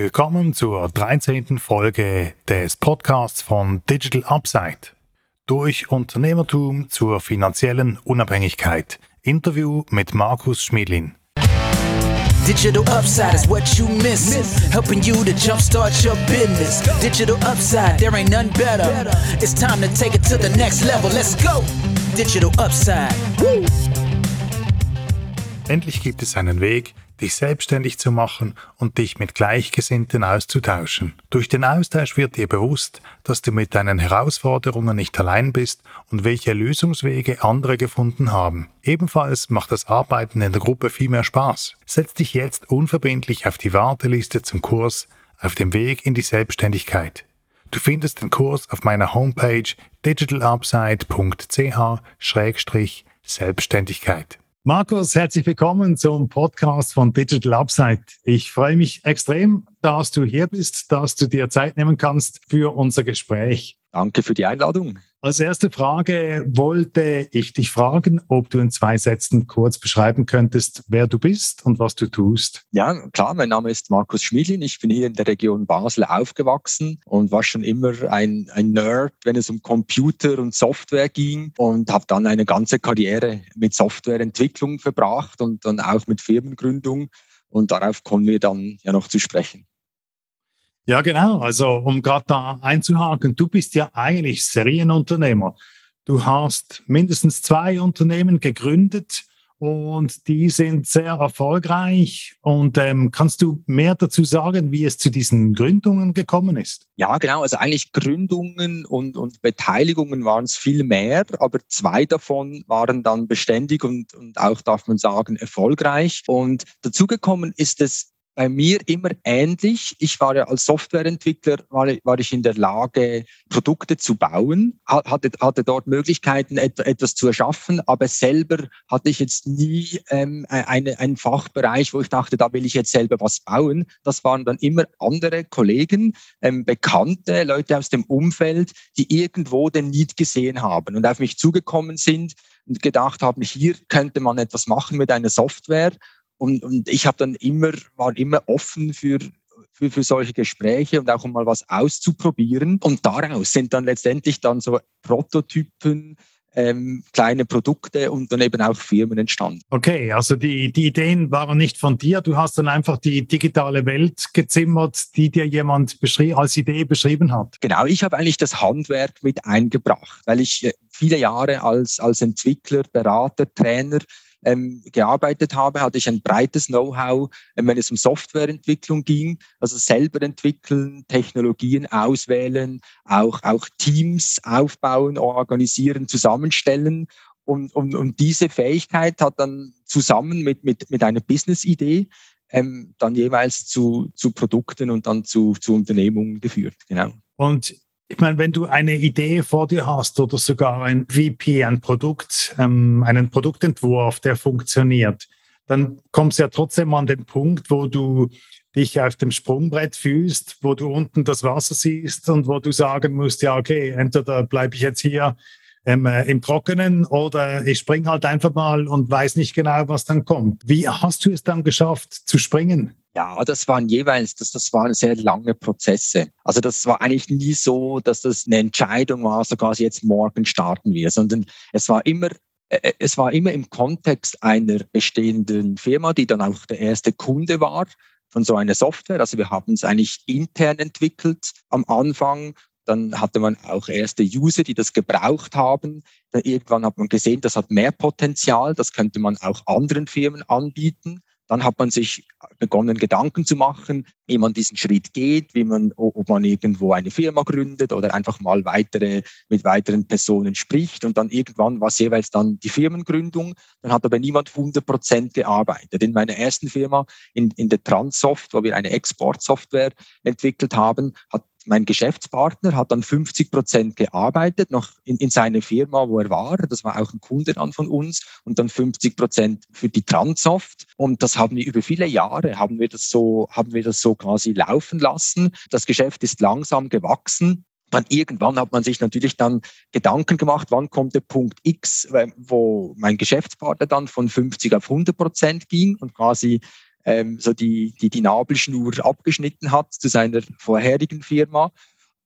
Willkommen zur 13. Folge des Podcasts von Digital Upside. Durch Unternehmertum zur finanziellen Unabhängigkeit. Interview mit Markus Schmidlin. Digital Upside is what you miss. Helping you to jumpstart your business. Digital Upside, there ain't none better. It's time to take it to the next level. Let's go. Digital Upside. Endlich gibt es einen Weg, dich selbstständig zu machen und dich mit Gleichgesinnten auszutauschen. Durch den Austausch wird dir bewusst, dass du mit deinen Herausforderungen nicht allein bist und welche Lösungswege andere gefunden haben. Ebenfalls macht das Arbeiten in der Gruppe viel mehr Spaß. Setz dich jetzt unverbindlich auf die Warteliste zum Kurs auf dem Weg in die Selbstständigkeit. Du findest den Kurs auf meiner Homepage digitalupside.ch-selbstständigkeit. Markus, herzlich willkommen zum Podcast von Digital Upside. Ich freue mich extrem, dass du hier bist, dass du dir Zeit nehmen kannst für unser Gespräch. Danke für die Einladung. Als erste Frage wollte ich dich fragen, ob du in zwei Sätzen kurz beschreiben könntest, wer du bist und was du tust. Ja, klar, mein Name ist Markus Schmidlin. Ich bin hier in der Region Basel aufgewachsen und war schon immer ein, ein Nerd, wenn es um Computer und Software ging und habe dann eine ganze Karriere mit Softwareentwicklung verbracht und dann auch mit Firmengründung. Und darauf kommen wir dann ja noch zu sprechen. Ja, genau. Also um gerade da einzuhaken, du bist ja eigentlich Serienunternehmer. Du hast mindestens zwei Unternehmen gegründet und die sind sehr erfolgreich. Und ähm, kannst du mehr dazu sagen, wie es zu diesen Gründungen gekommen ist? Ja, genau. Also eigentlich Gründungen und, und Beteiligungen waren es viel mehr, aber zwei davon waren dann beständig und, und auch, darf man sagen, erfolgreich. Und dazugekommen ist es bei mir immer ähnlich. Ich war ja als Softwareentwickler, war, war ich in der Lage, Produkte zu bauen, hatte, hatte dort Möglichkeiten, et, etwas zu erschaffen, aber selber hatte ich jetzt nie ähm, e, eine, einen Fachbereich, wo ich dachte, da will ich jetzt selber was bauen. Das waren dann immer andere Kollegen, ähm, Bekannte, Leute aus dem Umfeld, die irgendwo den Need gesehen haben und auf mich zugekommen sind und gedacht haben, hier könnte man etwas machen mit einer Software und, und ich habe dann immer, war immer offen für, für, für solche Gespräche und auch um mal was auszuprobieren. Und daraus sind dann letztendlich dann so Prototypen, ähm, kleine Produkte und dann eben auch Firmen entstanden. Okay, also die, die Ideen waren nicht von dir. Du hast dann einfach die digitale Welt gezimmert, die dir jemand als Idee beschrieben hat. Genau, ich habe eigentlich das Handwerk mit eingebracht, weil ich äh, viele Jahre als, als Entwickler, Berater, Trainer ähm, gearbeitet habe, hatte ich ein breites Know-how, äh, wenn es um Softwareentwicklung ging, also selber entwickeln, Technologien auswählen, auch, auch Teams aufbauen, organisieren, zusammenstellen. Und, und, und diese Fähigkeit hat dann zusammen mit, mit, mit einer Business-Idee ähm, dann jeweils zu, zu Produkten und dann zu, zu Unternehmungen geführt. Genau. Und ich meine, wenn du eine Idee vor dir hast oder sogar ein VP, ein Produkt, ähm, einen Produktentwurf, der funktioniert, dann kommst du ja trotzdem an den Punkt, wo du dich auf dem Sprungbrett fühlst, wo du unten das Wasser siehst und wo du sagen musst, ja, okay, entweder bleibe ich jetzt hier ähm, äh, im Trockenen oder ich springe halt einfach mal und weiß nicht genau, was dann kommt. Wie hast du es dann geschafft zu springen? Ja, das waren jeweils, das, das waren sehr lange Prozesse. Also das war eigentlich nie so, dass das eine Entscheidung war, so quasi jetzt morgen starten wir, sondern es war immer äh, äh, es war immer im Kontext einer bestehenden Firma, die dann auch der erste Kunde war von so einer Software. Also wir haben es eigentlich intern entwickelt am Anfang. Dann hatte man auch erste User, die das gebraucht haben. Dann irgendwann hat man gesehen, das hat mehr Potenzial. Das könnte man auch anderen Firmen anbieten. Dann hat man sich begonnen, Gedanken zu machen, wie man diesen Schritt geht, wie man, ob man irgendwo eine Firma gründet oder einfach mal weitere, mit weiteren Personen spricht. Und dann irgendwann war es jeweils dann die Firmengründung. Dann hat aber niemand 100 Prozent gearbeitet. In meiner ersten Firma, in, in der Transsoft, wo wir eine Exportsoftware entwickelt haben, hat mein Geschäftspartner hat dann 50 Prozent gearbeitet, noch in, in seiner Firma, wo er war. Das war auch ein Kunde dann von uns und dann 50 Prozent für die Transoft. Und das haben wir über viele Jahre, haben wir das so, haben wir das so quasi laufen lassen. Das Geschäft ist langsam gewachsen. Dann irgendwann hat man sich natürlich dann Gedanken gemacht, wann kommt der Punkt X, wo mein Geschäftspartner dann von 50 auf 100 Prozent ging und quasi ähm, so die, die, die Nabelschnur abgeschnitten hat zu seiner vorherigen Firma.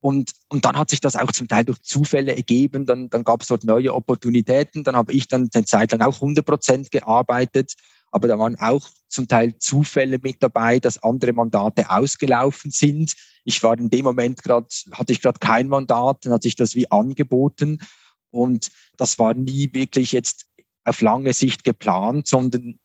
Und, und dann hat sich das auch zum Teil durch Zufälle ergeben. Dann, dann gab es dort neue Opportunitäten. Dann habe ich dann eine Zeit lang auch 100 Prozent gearbeitet. Aber da waren auch zum Teil Zufälle mit dabei, dass andere Mandate ausgelaufen sind. Ich war in dem Moment gerade, hatte ich gerade kein Mandat, dann hat sich das wie angeboten. Und das war nie wirklich jetzt auf lange Sicht geplant, sondern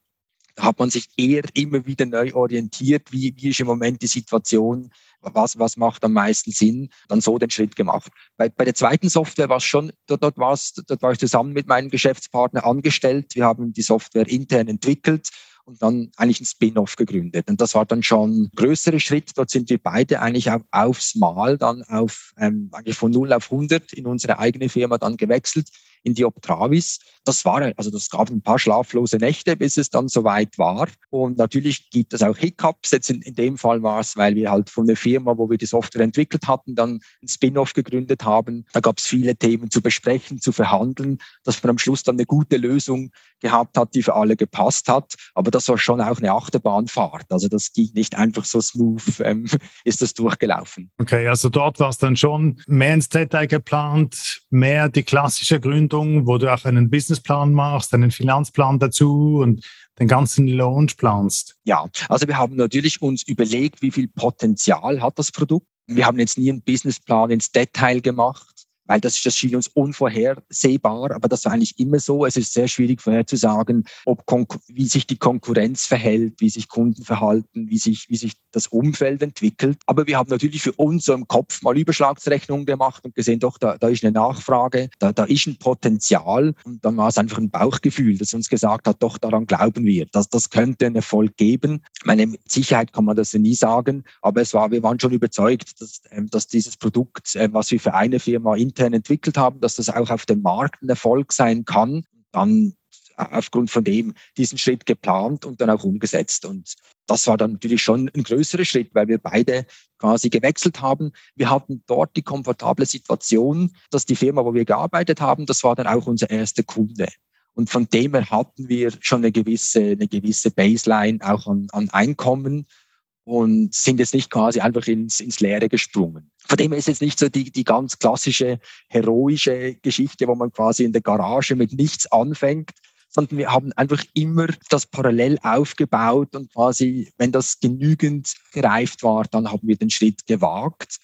hat man sich eher immer wieder neu orientiert, wie, wie ist im Moment die Situation, was, was macht am meisten Sinn, dann so den Schritt gemacht. Bei, bei der zweiten Software war es schon, dort, dort, war's, dort war ich zusammen mit meinem Geschäftspartner angestellt. Wir haben die Software intern entwickelt und dann eigentlich ein Spin-off gegründet. Und das war dann schon ein größerer Schritt. Dort sind wir beide eigentlich auf, aufs Mal dann auf, ähm, eigentlich von 0 auf 100 in unsere eigene Firma dann gewechselt in die Optravis. Das war, also das gab ein paar schlaflose Nächte, bis es dann soweit war. Und natürlich gibt es auch Hiccups. Jetzt in, in dem Fall war es, weil wir halt von der Firma, wo wir die Software entwickelt hatten, dann ein Spin-off gegründet haben. Da gab es viele Themen zu besprechen, zu verhandeln, dass man am Schluss dann eine gute Lösung gehabt hat, die für alle gepasst hat. Aber das war schon auch eine Achterbahnfahrt. Also das ging nicht einfach so smooth, ähm, ist das durchgelaufen. Okay, also dort war es dann schon mehr ins Detail geplant, mehr die klassische Gründung, wo du auch einen Businessplan machst, einen Finanzplan dazu und den ganzen Launch planst. Ja, also wir haben natürlich uns überlegt, wie viel Potenzial hat das Produkt. Wir haben jetzt nie einen Businessplan ins Detail gemacht weil das, das schien uns unvorhersehbar, aber das war eigentlich immer so. Es ist sehr schwierig vorherzusagen, ob wie sich die Konkurrenz verhält, wie sich Kunden verhalten, wie sich, wie sich das Umfeld entwickelt. Aber wir haben natürlich für uns so im Kopf mal Überschlagsrechnungen gemacht und gesehen, doch, da, da ist eine Nachfrage, da, da ist ein Potenzial. Und dann war es einfach ein Bauchgefühl, das uns gesagt hat, doch, daran glauben wir, dass das könnte einen Erfolg geben. Meine mit Sicherheit kann man das ja nie sagen, aber es war, wir waren schon überzeugt, dass, ähm, dass dieses Produkt, ähm, was wir für eine Firma intern entwickelt haben, dass das auch auf dem Markt ein Erfolg sein kann. Dann aufgrund von dem diesen Schritt geplant und dann auch umgesetzt. Und das war dann natürlich schon ein größerer Schritt, weil wir beide quasi gewechselt haben. Wir hatten dort die komfortable Situation, dass die Firma, wo wir gearbeitet haben, das war dann auch unser erster Kunde. Und von dem her hatten wir schon eine gewisse, eine gewisse Baseline auch an, an Einkommen und sind jetzt nicht quasi einfach ins, ins Leere gesprungen. Von dem ist jetzt nicht so die, die ganz klassische heroische Geschichte, wo man quasi in der Garage mit nichts anfängt, sondern wir haben einfach immer das parallel aufgebaut und quasi, wenn das genügend gereift war, dann haben wir den Schritt gewagt.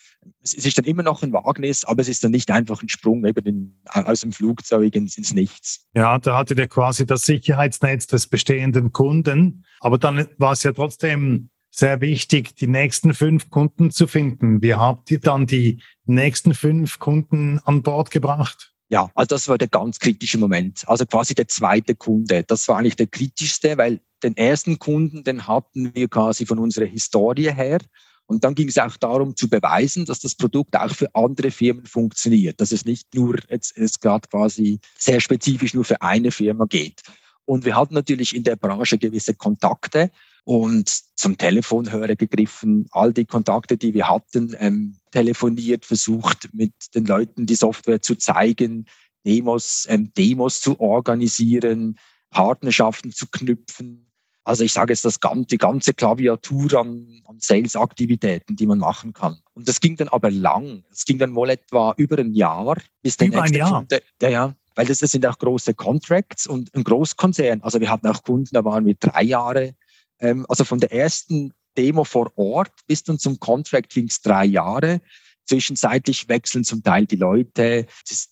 Es ist dann immer noch ein Wagnis, aber es ist dann nicht einfach ein Sprung eben in, aus dem Flugzeug ins, ins Nichts. Ja, da hattet ihr quasi das Sicherheitsnetz des bestehenden Kunden, aber dann war es ja trotzdem sehr wichtig, die nächsten fünf Kunden zu finden. Wie habt ihr dann die nächsten fünf Kunden an Bord gebracht? Ja, also das war der ganz kritische Moment. Also quasi der zweite Kunde. Das war eigentlich der kritischste, weil den ersten Kunden, den hatten wir quasi von unserer Historie her. Und dann ging es auch darum zu beweisen, dass das Produkt auch für andere Firmen funktioniert, dass es nicht nur jetzt, jetzt gerade quasi sehr spezifisch nur für eine Firma geht. Und wir hatten natürlich in der Branche gewisse Kontakte und zum Telefonhörer gegriffen, all die Kontakte, die wir hatten, ähm, telefoniert, versucht mit den Leuten die Software zu zeigen, Demos, ähm, Demos zu organisieren, Partnerschaften zu knüpfen. Also ich sage jetzt das ganze, die ganze Klaviatur an, an Sales-Aktivitäten, die man machen kann. Und das ging dann aber lang. Es ging dann wohl etwa über ein Jahr, bis der über nächste ein Jahr. Kunde, ja, ja, weil das, das sind auch große Contracts und ein Großkonzern. Also wir hatten auch Kunden, da waren wir drei Jahre ähm, also von der ersten Demo vor Ort bis dann zum Contract ging es drei Jahre. Zwischenzeitlich wechseln zum Teil die Leute,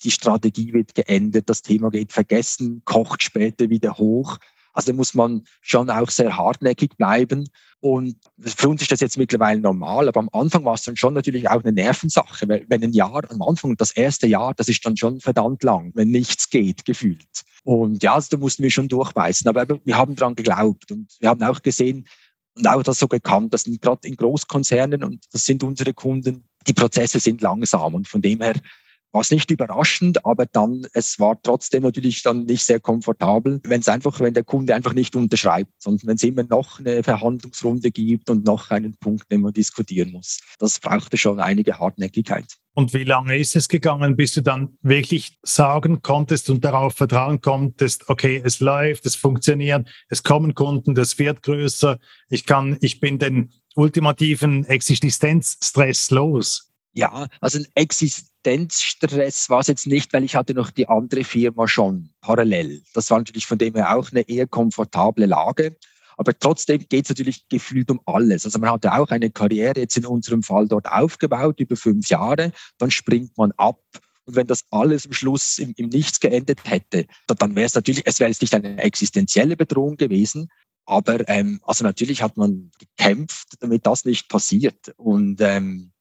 die Strategie wird geändert, das Thema geht vergessen, kocht später wieder hoch. Also da muss man schon auch sehr hartnäckig bleiben. Und für uns ist das jetzt mittlerweile normal, aber am Anfang war es dann schon natürlich auch eine Nervensache. Wenn ein Jahr am Anfang, das erste Jahr, das ist dann schon verdammt lang, wenn nichts geht, gefühlt. Und ja, also da mussten wir schon durchbeißen. Aber wir haben dran geglaubt und wir haben auch gesehen und auch das so gekannt, dass gerade in Großkonzernen, und das sind unsere Kunden, die Prozesse sind langsam. Und von dem her war es nicht überraschend, aber dann, es war trotzdem natürlich dann nicht sehr komfortabel, wenn es einfach, wenn der Kunde einfach nicht unterschreibt, sondern wenn es immer noch eine Verhandlungsrunde gibt und noch einen Punkt, den man diskutieren muss. Das brauchte schon einige Hartnäckigkeit. Und wie lange ist es gegangen, bis du dann wirklich sagen konntest und darauf vertrauen konntest, okay, es läuft, es funktioniert, es kommen Kunden, das wird größer, ich kann, ich bin den ultimativen Existenzstress los? Ja, also ein Existenzstress war es jetzt nicht, weil ich hatte noch die andere Firma schon parallel. Das war natürlich von dem her auch eine eher komfortable Lage. Aber trotzdem geht es natürlich gefühlt um alles. Also man hatte auch eine Karriere jetzt in unserem Fall dort aufgebaut über fünf Jahre. Dann springt man ab. Und wenn das alles am Schluss im, im Nichts geendet hätte, dann wäre es natürlich, es wäre jetzt nicht eine existenzielle Bedrohung gewesen, aber ähm, also natürlich hat man gekämpft, damit das nicht passiert. Und ähm,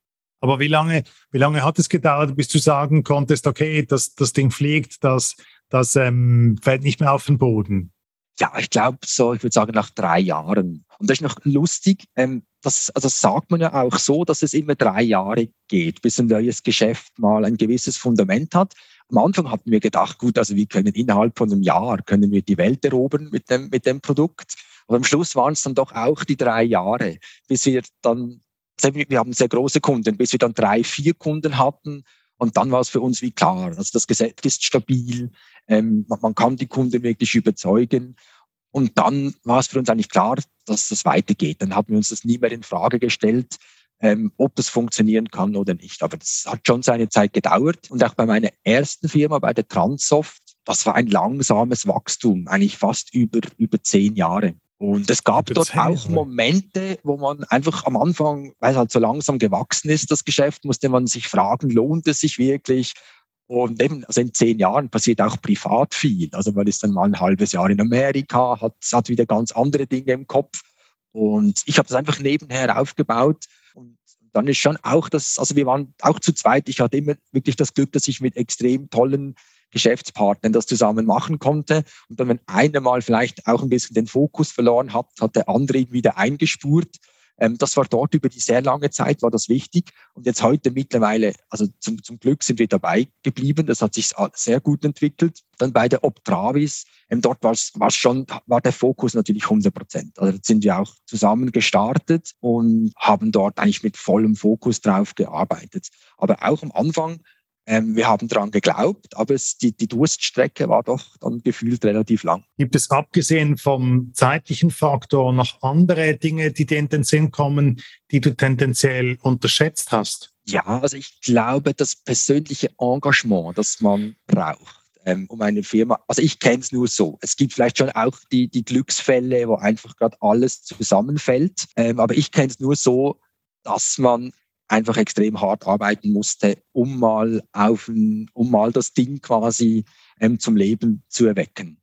aber wie lange, wie lange hat es gedauert, bis du sagen konntest, okay, das, das Ding fliegt, das, das ähm, fällt nicht mehr auf den Boden? Ja, ich glaube so, ich würde sagen nach drei Jahren. Und das ist noch lustig, ähm, das, also das sagt man ja auch so, dass es immer drei Jahre geht, bis ein neues Geschäft mal ein gewisses Fundament hat. Am Anfang hatten wir gedacht, gut, also wir können innerhalb von einem Jahr können wir die Welt erobern mit dem, mit dem Produkt. Aber am Schluss waren es dann doch auch die drei Jahre, bis wir dann wir haben sehr große Kunden, bis wir dann drei, vier Kunden hatten. Und dann war es für uns wie klar, also das Gesetz ist stabil, ähm, man kann die Kunden wirklich überzeugen. Und dann war es für uns eigentlich klar, dass das weitergeht. Dann haben wir uns das nie mehr in Frage gestellt, ähm, ob das funktionieren kann oder nicht. Aber das hat schon seine Zeit gedauert. Und auch bei meiner ersten Firma, bei der Transsoft, das war ein langsames Wachstum, eigentlich fast über, über zehn Jahre. Und es gab dort auch Momente, wo man einfach am Anfang, weil es halt so langsam gewachsen ist, das Geschäft, musste man sich fragen, lohnt es sich wirklich? Und eben, also in zehn Jahren passiert auch privat viel. Also man ist dann mal ein halbes Jahr in Amerika, hat, hat wieder ganz andere Dinge im Kopf. Und ich habe das einfach nebenher aufgebaut. Und dann ist schon auch das, also wir waren auch zu zweit. Ich hatte immer wirklich das Glück, dass ich mit extrem tollen Geschäftspartnern das zusammen machen konnte. Und dann, wenn einer mal vielleicht auch ein bisschen den Fokus verloren hat, hat der andere ihn wieder eingespurt. Ähm, das war dort über die sehr lange Zeit, war das wichtig. Und jetzt heute mittlerweile, also zum, zum Glück sind wir dabei geblieben. Das hat sich sehr gut entwickelt. Dann bei der Optravis, ähm, dort war es schon, war der Fokus natürlich 100 Prozent. Also sind wir auch zusammen gestartet und haben dort eigentlich mit vollem Fokus drauf gearbeitet. Aber auch am Anfang ähm, wir haben daran geglaubt, aber es, die, die Durststrecke war doch dann gefühlt relativ lang. Gibt es abgesehen vom zeitlichen Faktor noch andere Dinge, die dir in den Sinn kommen, die du tendenziell unterschätzt hast? Ja, also ich glaube, das persönliche Engagement, das man braucht ähm, um eine Firma. Also ich kenne es nur so. Es gibt vielleicht schon auch die, die Glücksfälle, wo einfach gerade alles zusammenfällt. Ähm, aber ich kenne es nur so, dass man einfach extrem hart arbeiten musste, um mal auf um mal das Ding quasi ähm, zum Leben zu erwecken.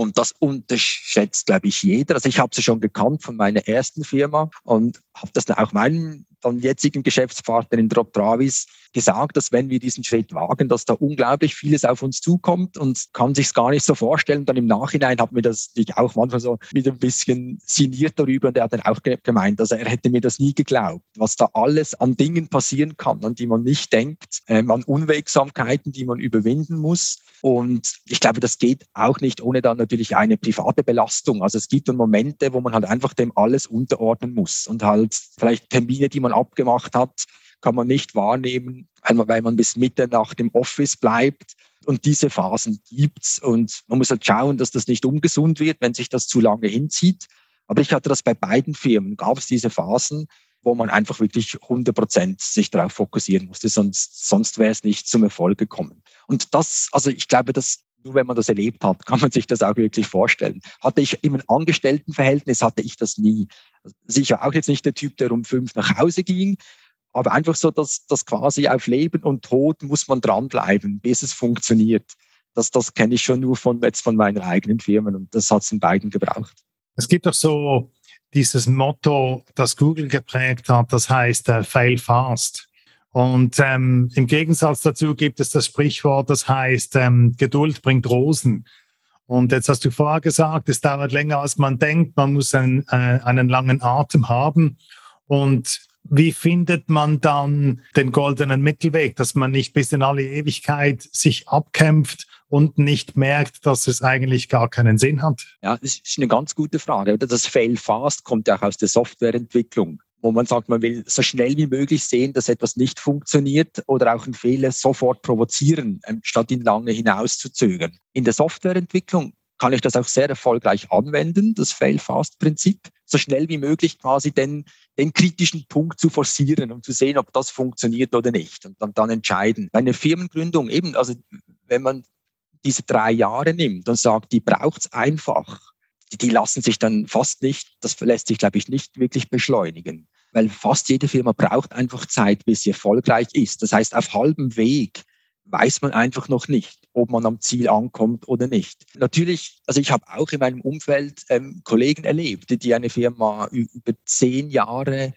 Und das unterschätzt, glaube ich, jeder. Also ich habe sie schon gekannt von meiner ersten Firma und habe das auch meinen dann jetzigen Geschäftspartner in Drop Travis gesagt, dass wenn wir diesen Schritt wagen, dass da unglaublich vieles auf uns zukommt und kann sich gar nicht so vorstellen. dann im Nachhinein hat mir das ich auch manchmal so mit ein bisschen sinniert darüber und er hat dann auch gemeint, also er hätte mir das nie geglaubt, was da alles an Dingen passieren kann, an die man nicht denkt, ähm, an Unwegsamkeiten, die man überwinden muss. Und ich glaube, das geht auch nicht ohne dann natürlich eine private Belastung. Also es gibt dann Momente, wo man halt einfach dem alles unterordnen muss und halt vielleicht Termine, die man abgemacht hat, kann man nicht wahrnehmen, weil man bis Mitternacht im Office bleibt. Und diese Phasen gibt's und man muss halt schauen, dass das nicht ungesund wird, wenn sich das zu lange hinzieht. Aber ich hatte das bei beiden Firmen, gab es diese Phasen, wo man einfach wirklich 100 Prozent sich darauf fokussieren musste, sonst, sonst wäre es nicht zum Erfolg gekommen. Und das, also ich glaube, dass nur wenn man das erlebt hat, kann man sich das auch wirklich vorstellen. Hatte ich im Angestelltenverhältnis, hatte ich das nie. Sicher auch jetzt nicht der Typ, der um fünf nach Hause ging, aber einfach so, dass das quasi auf Leben und Tod muss man dranbleiben, bis es funktioniert. Das, das kenne ich schon nur von jetzt von meinen eigenen Firmen und das hat es in beiden gebraucht. Es gibt doch so dieses Motto, das Google geprägt hat, das heißt äh, Fail Fast. Und ähm, im Gegensatz dazu gibt es das Sprichwort, das heißt, ähm, Geduld bringt Rosen. Und jetzt hast du vorher gesagt, es dauert länger, als man denkt. Man muss einen, äh, einen langen Atem haben. Und wie findet man dann den goldenen Mittelweg, dass man nicht bis in alle Ewigkeit sich abkämpft und nicht merkt, dass es eigentlich gar keinen Sinn hat? Ja, das ist eine ganz gute Frage. Das Fail Fast kommt ja auch aus der Softwareentwicklung wo man sagt, man will so schnell wie möglich sehen, dass etwas nicht funktioniert oder auch einen Fehler sofort provozieren, ähm, statt ihn lange hinauszuzögern. In der Softwareentwicklung kann ich das auch sehr erfolgreich anwenden, das Fail-Fast-Prinzip, so schnell wie möglich quasi den, den kritischen Punkt zu forcieren, um zu sehen, ob das funktioniert oder nicht und dann, dann entscheiden. Bei einer Firmengründung eben, also wenn man diese drei Jahre nimmt und sagt, die braucht es einfach, die, die lassen sich dann fast nicht, das lässt sich, glaube ich, nicht wirklich beschleunigen weil fast jede Firma braucht einfach Zeit, bis sie erfolgreich ist. Das heißt, auf halbem Weg weiß man einfach noch nicht, ob man am Ziel ankommt oder nicht. Natürlich, also ich habe auch in meinem Umfeld ähm, Kollegen erlebt, die eine Firma über zehn Jahre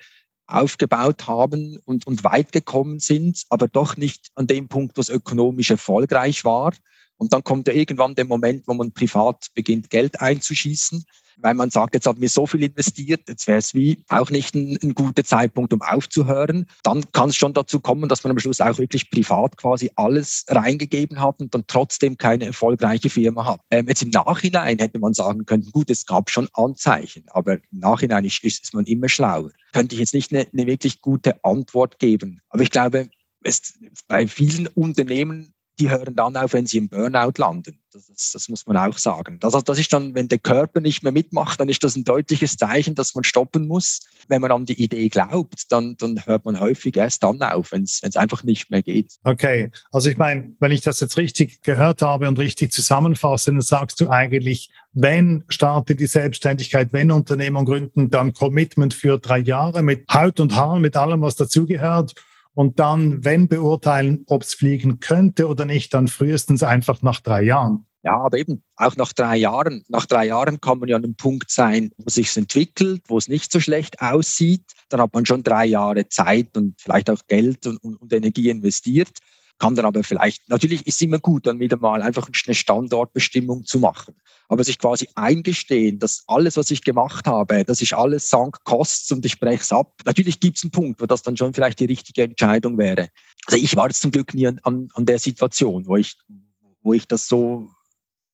aufgebaut haben und, und weit gekommen sind, aber doch nicht an dem Punkt, was ökonomisch erfolgreich war. Und dann kommt ja irgendwann der Moment, wo man privat beginnt, Geld einzuschießen weil man sagt, jetzt haben wir so viel investiert, jetzt wäre es wie auch nicht ein, ein, guter Zeitpunkt, um aufzuhören. Dann kann es schon dazu kommen, dass man am Schluss auch wirklich privat quasi alles reingegeben hat und dann trotzdem keine erfolgreiche Firma hat. Ähm, jetzt im Nachhinein hätte man sagen können, gut, es gab schon Anzeichen, aber im Nachhinein ist, ist man immer schlauer. Könnte ich jetzt nicht eine, eine wirklich gute Antwort geben. Aber ich glaube, es, bei vielen Unternehmen die hören dann auf, wenn sie im Burnout landen. Das, das, das muss man auch sagen. Das, das ist dann, wenn der Körper nicht mehr mitmacht, dann ist das ein deutliches Zeichen, dass man stoppen muss. Wenn man an die Idee glaubt, dann, dann hört man häufig erst dann auf, wenn es einfach nicht mehr geht. Okay, also ich meine, wenn ich das jetzt richtig gehört habe und richtig zusammenfasse, dann sagst du eigentlich, wenn starte die Selbstständigkeit, wenn Unternehmen gründen, dann Commitment für drei Jahre mit Haut und Haar, mit allem, was dazugehört und dann, wenn beurteilen, ob es fliegen könnte oder nicht, dann frühestens einfach nach drei Jahren. Ja, aber eben auch nach drei Jahren. Nach drei Jahren kann man ja an einem Punkt sein, wo sich entwickelt, wo es nicht so schlecht aussieht. Dann hat man schon drei Jahre Zeit und vielleicht auch Geld und, und, und Energie investiert. Kann dann aber vielleicht, natürlich ist immer gut, dann wieder mal einfach eine Standortbestimmung zu machen aber sich quasi eingestehen, dass alles, was ich gemacht habe, dass ich alles sank Costs und ich breche es ab. Natürlich gibt es einen Punkt, wo das dann schon vielleicht die richtige Entscheidung wäre. Also ich war jetzt zum Glück nie an, an der Situation, wo ich, wo ich das so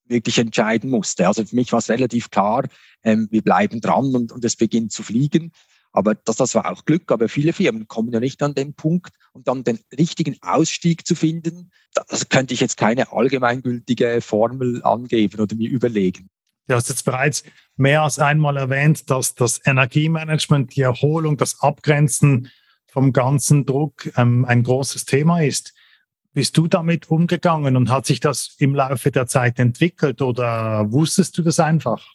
wirklich entscheiden musste. Also für mich war es relativ klar, ähm, wir bleiben dran und, und es beginnt zu fliegen. Aber das, das war auch Glück. Aber viele Firmen kommen ja nicht an den Punkt, um dann den richtigen Ausstieg zu finden. Das könnte ich jetzt keine allgemeingültige Formel angeben oder mir überlegen. Du hast jetzt bereits mehr als einmal erwähnt, dass das Energiemanagement, die Erholung, das Abgrenzen vom ganzen Druck ähm, ein großes Thema ist. Bist du damit umgegangen und hat sich das im Laufe der Zeit entwickelt oder wusstest du das einfach?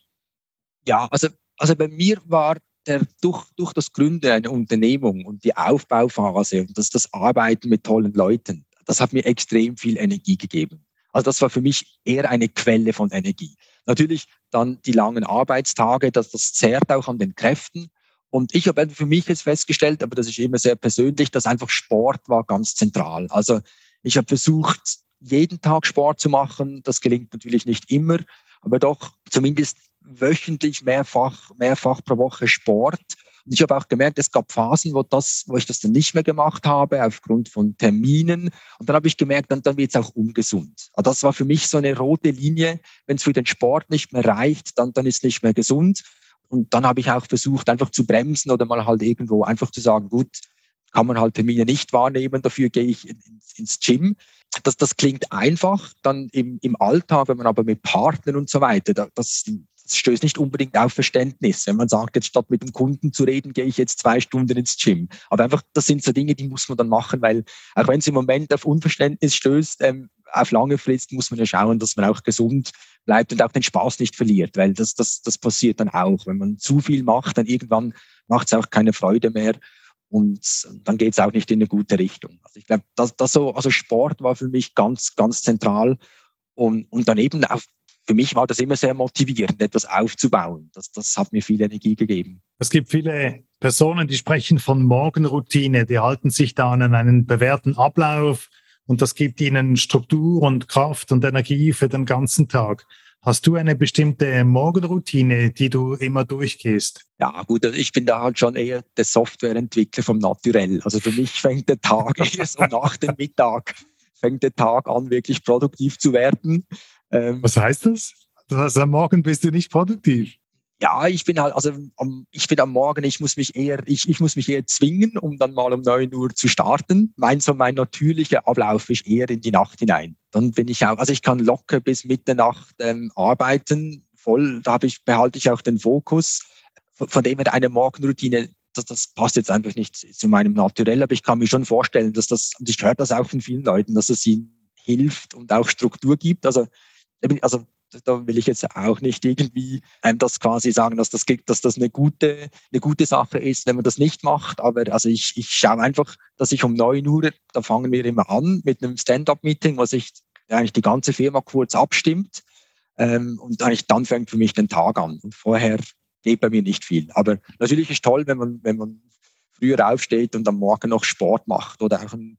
Ja, also, also bei mir war der, durch, durch das Gründen einer Unternehmung und die Aufbauphase und das, das Arbeiten mit tollen Leuten, das hat mir extrem viel Energie gegeben. Also das war für mich eher eine Quelle von Energie. Natürlich dann die langen Arbeitstage, das, das zehrt auch an den Kräften. Und ich habe für mich jetzt festgestellt, aber das ist immer sehr persönlich, dass einfach Sport war ganz zentral. Also ich habe versucht, jeden Tag Sport zu machen. Das gelingt natürlich nicht immer, aber doch zumindest wöchentlich mehrfach, mehrfach pro Woche Sport. Und ich habe auch gemerkt, es gab Phasen, wo, das, wo ich das dann nicht mehr gemacht habe, aufgrund von Terminen. Und dann habe ich gemerkt, dann, dann wird es auch ungesund. Also das war für mich so eine rote Linie. Wenn es für den Sport nicht mehr reicht, dann, dann ist es nicht mehr gesund. Und dann habe ich auch versucht, einfach zu bremsen oder mal halt irgendwo einfach zu sagen, gut, kann man halt Termine nicht wahrnehmen, dafür gehe ich ins, Gym. Das, das klingt einfach, dann im, im Alltag, wenn man aber mit Partnern und so weiter, das, stößt nicht unbedingt auf Verständnis. Wenn man sagt, jetzt statt mit dem Kunden zu reden, gehe ich jetzt zwei Stunden ins Gym. Aber einfach, das sind so Dinge, die muss man dann machen, weil auch wenn es im Moment auf Unverständnis stößt, ähm, auf lange Frist muss man ja schauen, dass man auch gesund bleibt und auch den Spaß nicht verliert, weil das, das, das passiert dann auch. Wenn man zu viel macht, dann irgendwann macht es auch keine Freude mehr und dann geht es auch nicht in eine gute Richtung. Also ich glaube, das, das so, also Sport war für mich ganz, ganz zentral und, und daneben auch für mich war das immer sehr motivierend, etwas aufzubauen. Das, das hat mir viel Energie gegeben. Es gibt viele Personen, die sprechen von Morgenroutine, die halten sich da an einen bewährten Ablauf und das gibt ihnen Struktur und Kraft und Energie für den ganzen Tag. Hast du eine bestimmte Morgenroutine, die du immer durchgehst? Ja, gut, also ich bin da halt schon eher der Softwareentwickler vom Naturell. Also für mich fängt der Tag eher so nach dem Mittag, fängt der Tag an, wirklich produktiv zu werden. Ähm, Was heißt das? Das heißt, am Morgen bist du nicht produktiv ja, ich bin halt, also am, ich bin am Morgen, ich muss mich eher, ich, ich muss mich eher zwingen, um dann mal um neun Uhr zu starten. Mein, so mein natürlicher Ablauf ist eher in die Nacht hinein. Dann bin ich auch, also ich kann locker bis Mitternacht ähm, arbeiten, voll, da habe ich, behalte ich auch den Fokus. Von, von dem her eine Morgenroutine, das, das passt jetzt einfach nicht zu meinem Naturell, aber ich kann mir schon vorstellen, dass das, und ich höre das auch von vielen Leuten, dass es ihnen hilft und auch Struktur gibt. Also, also da will ich jetzt auch nicht irgendwie ähm, das quasi sagen, dass das, dass das eine gute, eine gute Sache ist, wenn man das nicht macht. Aber also ich, ich schaue einfach, dass ich um neun Uhr, da fangen wir immer an mit einem Stand-up-Meeting, was ich eigentlich die ganze Firma kurz abstimmt. Ähm, und eigentlich dann fängt für mich den Tag an. Und vorher geht bei mir nicht viel. Aber natürlich ist toll, wenn man, wenn man früher aufsteht und am Morgen noch Sport macht oder auch ein,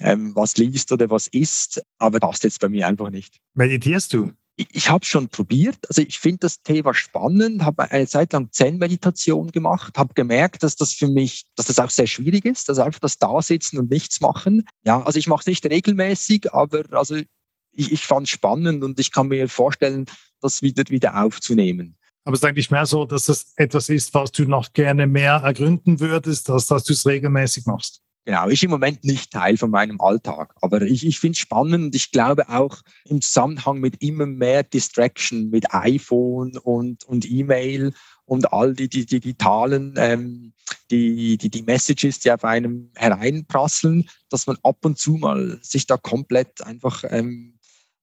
ähm, was liest oder was isst. Aber das passt jetzt bei mir einfach nicht. Meditierst du? ich, ich habe schon probiert. Also ich finde das Thema spannend, habe eine Zeit lang Zen-Meditation gemacht, habe gemerkt, dass das für mich, dass das auch sehr schwierig ist, also einfach das Dasitzen und nichts machen. Ja, also ich mache es nicht regelmäßig, aber also ich, ich fand es spannend und ich kann mir vorstellen, das wieder, wieder aufzunehmen. Aber es ist eigentlich mehr so, dass es etwas ist, was du noch gerne mehr ergründen würdest, als dass du es regelmäßig machst. Genau, ist im Moment nicht Teil von meinem Alltag. Aber ich, ich finde es spannend ich glaube auch im Zusammenhang mit immer mehr Distraction, mit iPhone und, und E-Mail und all die, die digitalen, ähm, die, die, die Messages, die auf einem hereinprasseln, dass man ab und zu mal sich da komplett einfach ähm,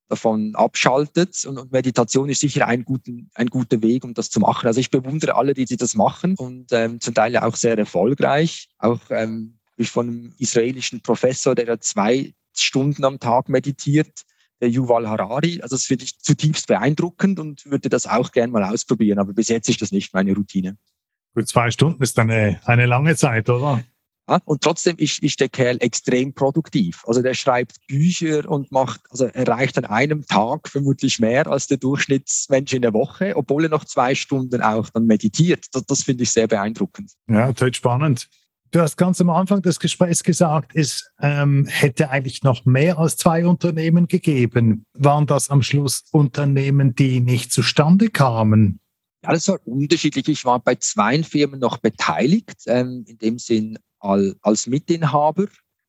davon abschaltet. Und, und, Meditation ist sicher ein, guten, ein guter Weg, um das zu machen. Also ich bewundere alle, die, die das machen und ähm, zum Teil auch sehr erfolgreich. Auch ähm, ich von einem israelischen Professor, der da zwei Stunden am Tag meditiert, der Yuval Harari. Also das finde ich zutiefst beeindruckend und würde das auch gerne mal ausprobieren. Aber bis jetzt ist das nicht meine Routine. Gut, zwei Stunden ist eine, eine lange Zeit, oder? Ja, und trotzdem ist, ist der Kerl extrem produktiv. Also der schreibt Bücher und macht, also erreicht an einem Tag vermutlich mehr als der Durchschnittsmensch in der Woche, obwohl er noch zwei Stunden auch dann meditiert. Das, das finde ich sehr beeindruckend. Ja, total spannend. Du hast ganz am Anfang des Gesprächs gesagt, es ähm, hätte eigentlich noch mehr als zwei Unternehmen gegeben. Waren das am Schluss Unternehmen, die nicht zustande kamen? Ja, das war unterschiedlich. Ich war bei zwei Firmen noch beteiligt, ähm, in dem Sinn als Mitinhaber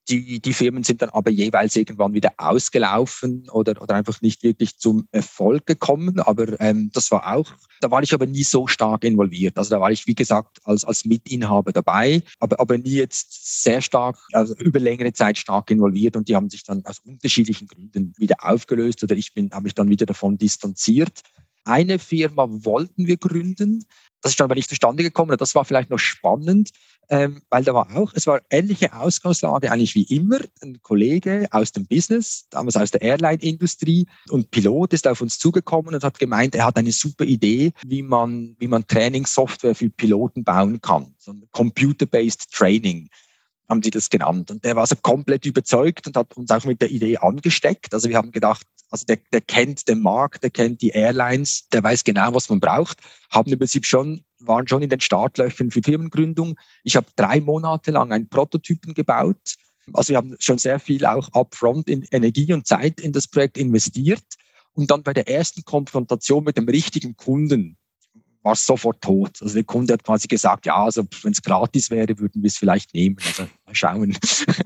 die, die Firmen sind dann aber jeweils irgendwann wieder ausgelaufen oder, oder einfach nicht wirklich zum Erfolg gekommen. Aber ähm, das war auch, da war ich aber nie so stark involviert. Also da war ich, wie gesagt, als, als Mitinhaber dabei, aber, aber nie jetzt sehr stark, also über längere Zeit stark involviert. Und die haben sich dann aus unterschiedlichen Gründen wieder aufgelöst oder ich bin, habe mich dann wieder davon distanziert. Eine Firma wollten wir gründen. Das ist dann aber nicht zustande gekommen. Das war vielleicht noch spannend ähm, weil da war auch, es war ähnliche Ausgangslage eigentlich wie immer. Ein Kollege aus dem Business, damals aus der Airline-Industrie und Pilot ist auf uns zugekommen und hat gemeint, er hat eine super Idee, wie man, wie man Trainingssoftware für Piloten bauen kann. So ein Computer-based Training haben die das genannt. Und der war so komplett überzeugt und hat uns auch mit der Idee angesteckt. Also wir haben gedacht, also der, der kennt den Markt, der kennt die Airlines, der weiß genau, was man braucht, haben im Prinzip schon waren schon in den Startlöchern für Firmengründung. Ich habe drei Monate lang einen Prototypen gebaut. Also wir haben schon sehr viel auch upfront in Energie und Zeit in das Projekt investiert. Und dann bei der ersten Konfrontation mit dem richtigen Kunden war es sofort tot. Also der Kunde hat quasi gesagt, ja, also wenn es gratis wäre, würden wir es vielleicht nehmen. Also mal schauen.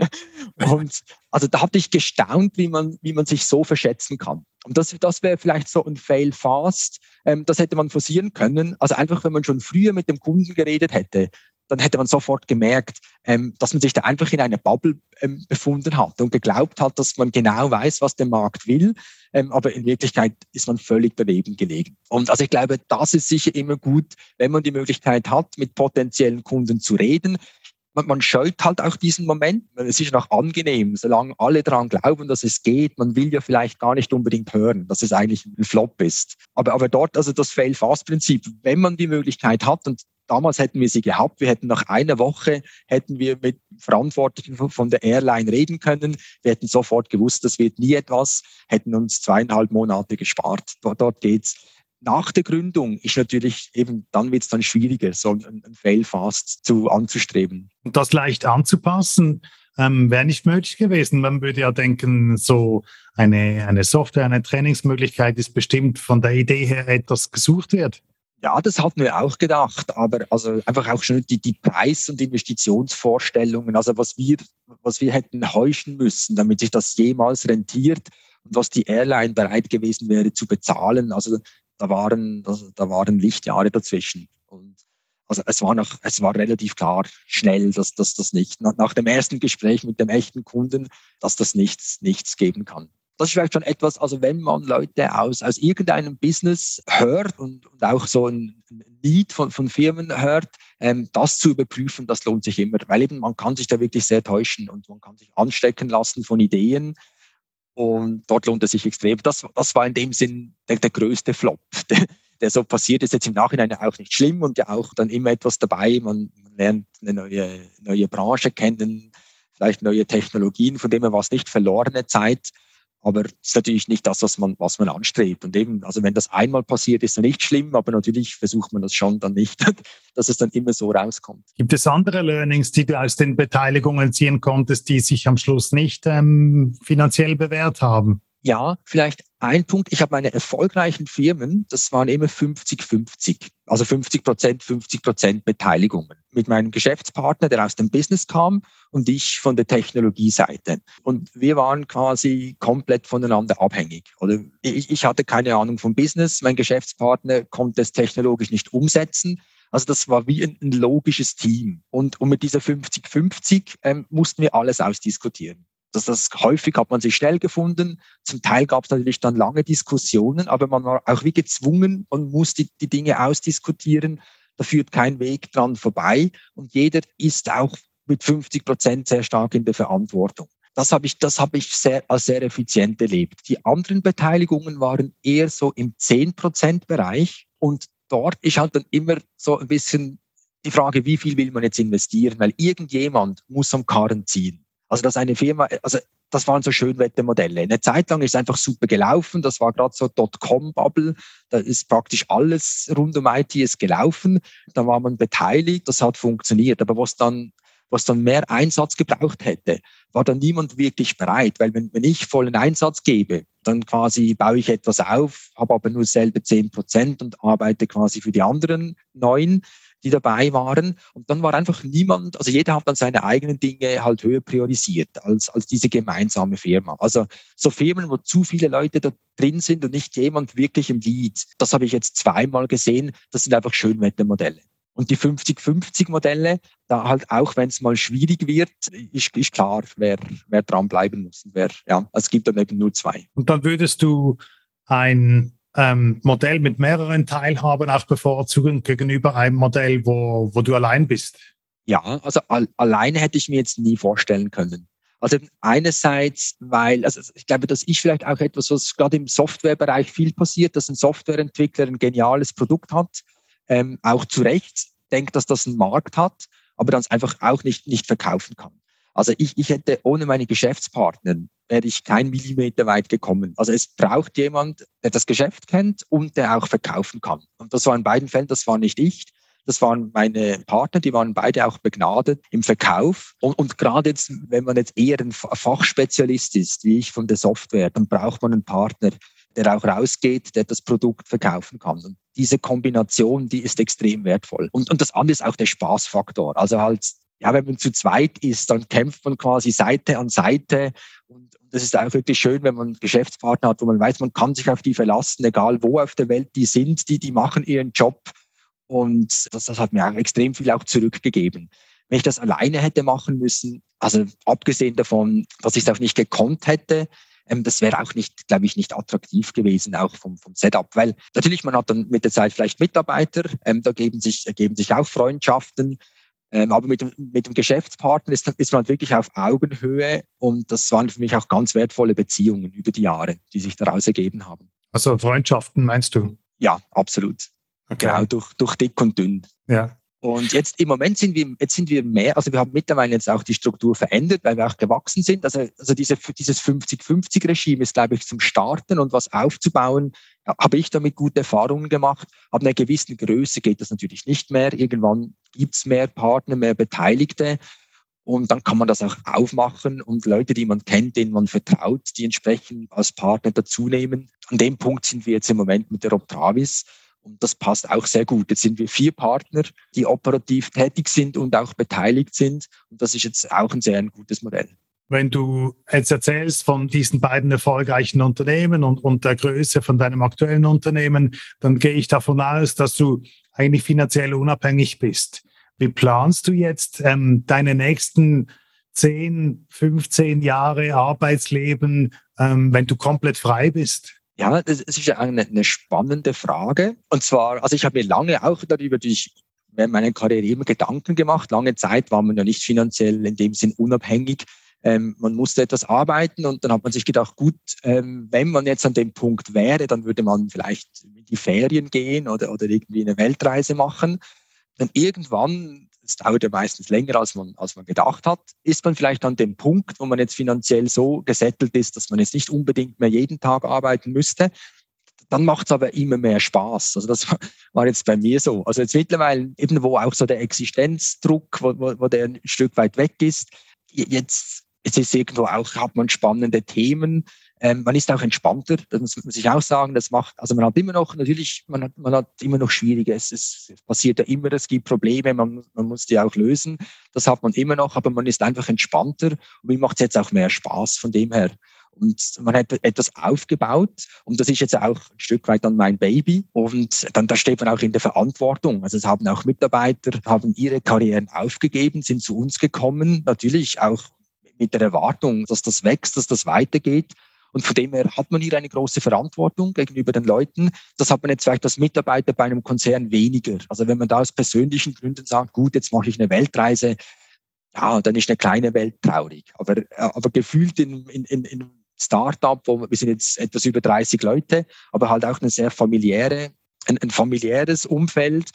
und also da hatte ich gestaunt, wie man, wie man sich so verschätzen kann. Und das, das wäre vielleicht so ein Fail fast. Ähm, das hätte man forcieren können. Also einfach, wenn man schon früher mit dem Kunden geredet hätte, dann hätte man sofort gemerkt, ähm, dass man sich da einfach in einer Bubble ähm, befunden hat und geglaubt hat, dass man genau weiß, was der Markt will. Ähm, aber in Wirklichkeit ist man völlig daneben gelegen. Und also ich glaube, das ist sicher immer gut, wenn man die Möglichkeit hat, mit potenziellen Kunden zu reden man, man scheut halt auch diesen Moment. Es ist noch angenehm, solange alle daran glauben, dass es geht. Man will ja vielleicht gar nicht unbedingt hören, dass es eigentlich ein Flop ist. Aber, aber dort, also das Fail-Fast-Prinzip, wenn man die Möglichkeit hat, und damals hätten wir sie gehabt. Wir hätten nach einer Woche hätten wir mit Verantwortlichen von der Airline reden können. Wir hätten sofort gewusst, das wird nie etwas, hätten uns zweieinhalb Monate gespart. Dort, dort geht's. Nach der Gründung ist natürlich eben, dann wird es dann schwieriger, so ein, ein Fail-Fast zu anzustreben. Und das leicht anzupassen, ähm, wäre nicht möglich gewesen. Man würde ja denken, so eine, eine Software, eine Trainingsmöglichkeit ist bestimmt von der Idee her etwas gesucht wird. Ja, das hatten wir auch gedacht, aber also einfach auch schon die, die Preis- und Investitionsvorstellungen, also was wir, was wir hätten heuschen müssen, damit sich das jemals rentiert und was die Airline bereit gewesen wäre zu bezahlen. Also da waren, da waren Lichtjahre dazwischen. Und also es war noch, es war relativ klar, schnell, dass, dass das nicht, nach dem ersten Gespräch mit dem echten Kunden, dass das nichts, nichts geben kann. Das ist vielleicht schon etwas, also wenn man Leute aus, aus irgendeinem Business hört und, und auch so ein Lied von, von Firmen hört, ähm, das zu überprüfen, das lohnt sich immer, weil eben man kann sich da wirklich sehr täuschen und man kann sich anstecken lassen von Ideen, und dort lohnt es sich extrem. Das, das war in dem Sinn der, der größte Flop, der, der, so passiert ist. Jetzt im Nachhinein auch nicht schlimm und ja auch dann immer etwas dabei. Man, man lernt eine neue, neue Branche kennen, vielleicht neue Technologien, von dem her war es nicht verlorene Zeit. Aber es ist natürlich nicht das, was man, was man anstrebt. Und eben, also wenn das einmal passiert, ist es nicht schlimm, aber natürlich versucht man das schon dann nicht, dass es dann immer so rauskommt. Gibt es andere Learnings, die du aus den Beteiligungen ziehen konntest, die sich am Schluss nicht ähm, finanziell bewährt haben? Ja, vielleicht ein Punkt. Ich habe meine erfolgreichen Firmen, das waren immer 50-50. Also 50 Prozent, 50 Prozent Beteiligungen. Mit meinem Geschäftspartner, der aus dem Business kam und ich von der Technologieseite. Und wir waren quasi komplett voneinander abhängig. Oder ich, ich hatte keine Ahnung vom Business. Mein Geschäftspartner konnte es technologisch nicht umsetzen. Also das war wie ein, ein logisches Team. Und, und mit dieser 50-50 ähm, mussten wir alles ausdiskutieren. Das, das häufig hat man sich schnell gefunden. Zum Teil gab es natürlich dann lange Diskussionen, aber man war auch wie gezwungen und muss die, die Dinge ausdiskutieren. Da führt kein Weg dran vorbei und jeder ist auch mit 50 Prozent sehr stark in der Verantwortung. Das habe ich, das habe ich sehr, als sehr effizient erlebt. Die anderen Beteiligungen waren eher so im 10 Prozent Bereich und dort ist halt dann immer so ein bisschen die Frage, wie viel will man jetzt investieren, weil irgendjemand muss am Karren ziehen. Also dass eine Firma, also das waren so Schönwettermodelle. Eine Zeit lang ist einfach super gelaufen. Das war gerade so Dotcom-Bubble. Da ist praktisch alles rund um IT ist gelaufen. Da war man beteiligt. Das hat funktioniert. Aber was dann, was dann mehr Einsatz gebraucht hätte, war dann niemand wirklich bereit. Weil wenn, wenn ich vollen Einsatz gebe, dann quasi baue ich etwas auf, habe aber nur selber zehn Prozent und arbeite quasi für die anderen neun die dabei waren. Und dann war einfach niemand, also jeder hat dann seine eigenen Dinge halt höher priorisiert als, als diese gemeinsame Firma. Also so Firmen, wo zu viele Leute da drin sind und nicht jemand wirklich im Lead, das habe ich jetzt zweimal gesehen, das sind einfach Schönwettermodelle. Und die 50-50-Modelle, da halt auch, wenn es mal schwierig wird, ist, ist klar, wer, wer dranbleiben muss. wer, ja, es gibt dann eben nur zwei. Und dann würdest du ein ähm, Modell mit mehreren Teilhabern auch bevorzugen gegenüber einem Modell, wo, wo du allein bist? Ja, also al alleine hätte ich mir jetzt nie vorstellen können. Also einerseits, weil, also ich glaube, das ist vielleicht auch etwas, was gerade im Softwarebereich viel passiert, dass ein Softwareentwickler ein geniales Produkt hat, ähm, auch zu Recht denkt, dass das einen Markt hat, aber dann es einfach auch nicht, nicht verkaufen kann. Also ich, ich hätte ohne meine Geschäftspartner wäre ich kein Millimeter weit gekommen. Also es braucht jemand, der das Geschäft kennt und der auch verkaufen kann. Und das war in beiden Fällen, das war nicht ich. Das waren meine Partner, die waren beide auch begnadet im Verkauf. Und, und gerade jetzt, wenn man jetzt eher ein Fachspezialist ist, wie ich von der Software, dann braucht man einen Partner, der auch rausgeht, der das Produkt verkaufen kann. Und diese Kombination, die ist extrem wertvoll. Und, und das andere ist auch der Spaßfaktor. Also halt ja, wenn man zu zweit ist, dann kämpft man quasi Seite an Seite. Und das ist auch wirklich schön, wenn man Geschäftspartner hat, wo man weiß, man kann sich auf die verlassen, egal wo auf der Welt die sind, die, die machen ihren Job. Und das, das hat mir auch extrem viel auch zurückgegeben. Wenn ich das alleine hätte machen müssen, also abgesehen davon, dass ich es auch nicht gekonnt hätte, ähm, das wäre auch nicht, glaube ich, nicht attraktiv gewesen, auch vom, vom Setup. Weil natürlich, man hat dann mit der Zeit vielleicht Mitarbeiter, ähm, da geben sich, ergeben sich auch Freundschaften. Ähm, aber mit dem, mit dem Geschäftspartner ist, ist man wirklich auf Augenhöhe und das waren für mich auch ganz wertvolle Beziehungen über die Jahre, die sich daraus ergeben haben. Also Freundschaften meinst du? Ja, absolut. Okay. Genau, durch, durch dick und dünn. Ja. Und jetzt im Moment sind wir, jetzt sind wir mehr, also wir haben mittlerweile jetzt auch die Struktur verändert, weil wir auch gewachsen sind. Also, also diese, dieses 50-50-Regime ist, glaube ich, zum Starten und was aufzubauen, habe ich damit gute Erfahrungen gemacht. Ab einer gewissen Größe geht das natürlich nicht mehr. Irgendwann gibt's mehr Partner, mehr Beteiligte. Und dann kann man das auch aufmachen und Leute, die man kennt, denen man vertraut, die entsprechend als Partner dazunehmen. An dem Punkt sind wir jetzt im Moment mit der Optravis. Und das passt auch sehr gut. Jetzt sind wir vier Partner, die operativ tätig sind und auch beteiligt sind. Und das ist jetzt auch ein sehr ein gutes Modell. Wenn du jetzt erzählst von diesen beiden erfolgreichen Unternehmen und, und der Größe von deinem aktuellen Unternehmen, dann gehe ich davon aus, dass du eigentlich finanziell unabhängig bist. Wie planst du jetzt ähm, deine nächsten 10, 15 Jahre Arbeitsleben, ähm, wenn du komplett frei bist? Ja, das ist eine, eine spannende Frage. Und zwar, also ich habe mir lange auch darüber durch meiner Karriere immer Gedanken gemacht. Lange Zeit war man ja nicht finanziell in dem Sinn unabhängig. Ähm, man musste etwas arbeiten und dann hat man sich gedacht, gut, ähm, wenn man jetzt an dem Punkt wäre, dann würde man vielleicht in die Ferien gehen oder, oder irgendwie eine Weltreise machen. Dann irgendwann das dauert ja meistens länger, als man, als man gedacht hat. Ist man vielleicht an dem Punkt, wo man jetzt finanziell so gesettelt ist, dass man jetzt nicht unbedingt mehr jeden Tag arbeiten müsste, dann macht es aber immer mehr Spaß. Also das war jetzt bei mir so. Also jetzt mittlerweile eben, wo auch so der Existenzdruck, wo, wo, wo der ein Stück weit weg ist, jetzt, jetzt ist irgendwo auch, hat man spannende Themen, ähm, man ist auch entspannter, das muss man sich auch sagen. Das macht, also man hat immer noch, natürlich, man hat, man hat immer noch Schwierige. Es, es passiert ja immer, es gibt Probleme, man, man muss die auch lösen. Das hat man immer noch, aber man ist einfach entspannter und mir macht es jetzt auch mehr Spaß von dem her. Und man hat etwas aufgebaut und das ist jetzt auch ein Stück weit dann mein Baby und dann da steht man auch in der Verantwortung. Also es haben auch Mitarbeiter, haben ihre Karrieren aufgegeben, sind zu uns gekommen, natürlich auch mit der Erwartung, dass das wächst, dass das weitergeht. Und von dem her hat man hier eine große Verantwortung gegenüber den Leuten. Das hat man jetzt vielleicht als Mitarbeiter bei einem Konzern weniger. Also wenn man da aus persönlichen Gründen sagt, gut, jetzt mache ich eine Weltreise, ja, dann ist eine kleine Welt traurig. Aber, aber gefühlt in, in, in, in Startup, wo wir sind jetzt etwas über 30 Leute, aber halt auch eine sehr familiäre, ein, ein familiäres Umfeld,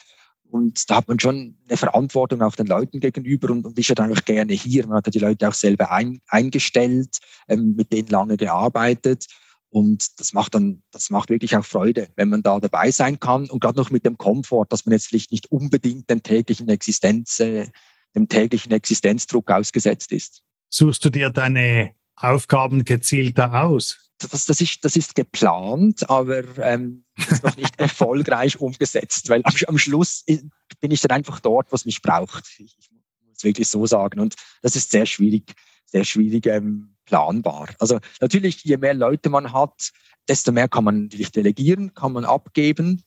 und da hat man schon eine Verantwortung auch den Leuten gegenüber und, und ist ja dann auch gerne hier. Man hat ja die Leute auch selber ein, eingestellt, ähm, mit denen lange gearbeitet. Und das macht dann, das macht wirklich auch Freude, wenn man da dabei sein kann und gerade noch mit dem Komfort, dass man jetzt vielleicht nicht unbedingt dem täglichen Existenz, äh, dem täglichen Existenzdruck ausgesetzt ist. Suchst du dir deine Aufgaben gezielter aus? Das, das, ist, das ist geplant, aber ähm, ist noch nicht erfolgreich umgesetzt, weil am, am Schluss bin ich dann einfach dort, was mich braucht. Ich, ich muss wirklich so sagen. Und das ist sehr schwierig, sehr schwierig ähm, planbar. Also natürlich, je mehr Leute man hat, desto mehr kann man natürlich delegieren, kann man abgeben.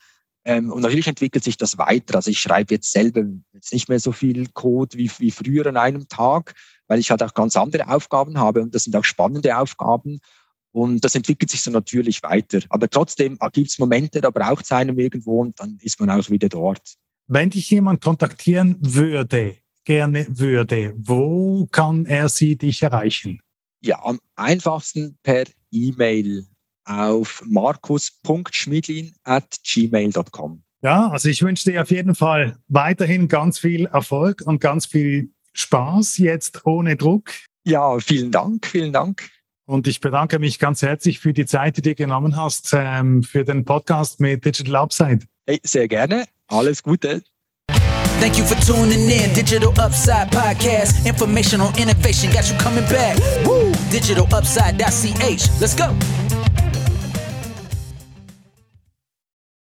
Ähm, und natürlich entwickelt sich das weiter. Also ich schreibe jetzt selber jetzt nicht mehr so viel Code wie, wie früher an einem Tag, weil ich halt auch ganz andere Aufgaben habe und das sind auch spannende Aufgaben. Und das entwickelt sich so natürlich weiter. Aber trotzdem gibt es Momente, da braucht es einem irgendwo und dann ist man auch wieder dort. Wenn dich jemand kontaktieren würde, gerne würde, wo kann er sie dich erreichen? Ja, am einfachsten per E-Mail auf markus.schmidlin at gmail.com. Ja, also ich wünsche dir auf jeden Fall weiterhin ganz viel Erfolg und ganz viel Spaß jetzt ohne Druck. Ja, vielen Dank, vielen Dank. Und ich bedanke mich ganz herzlich für die Zeit, die du genommen hast ähm, für den Podcast mit Digital Upside. Hey, sehr gerne. Alles Gute. Thank you for tuning in. Digital Upside Podcast. Information on innovation got you coming back. Woo! DigitalUpside.ch. Let's go.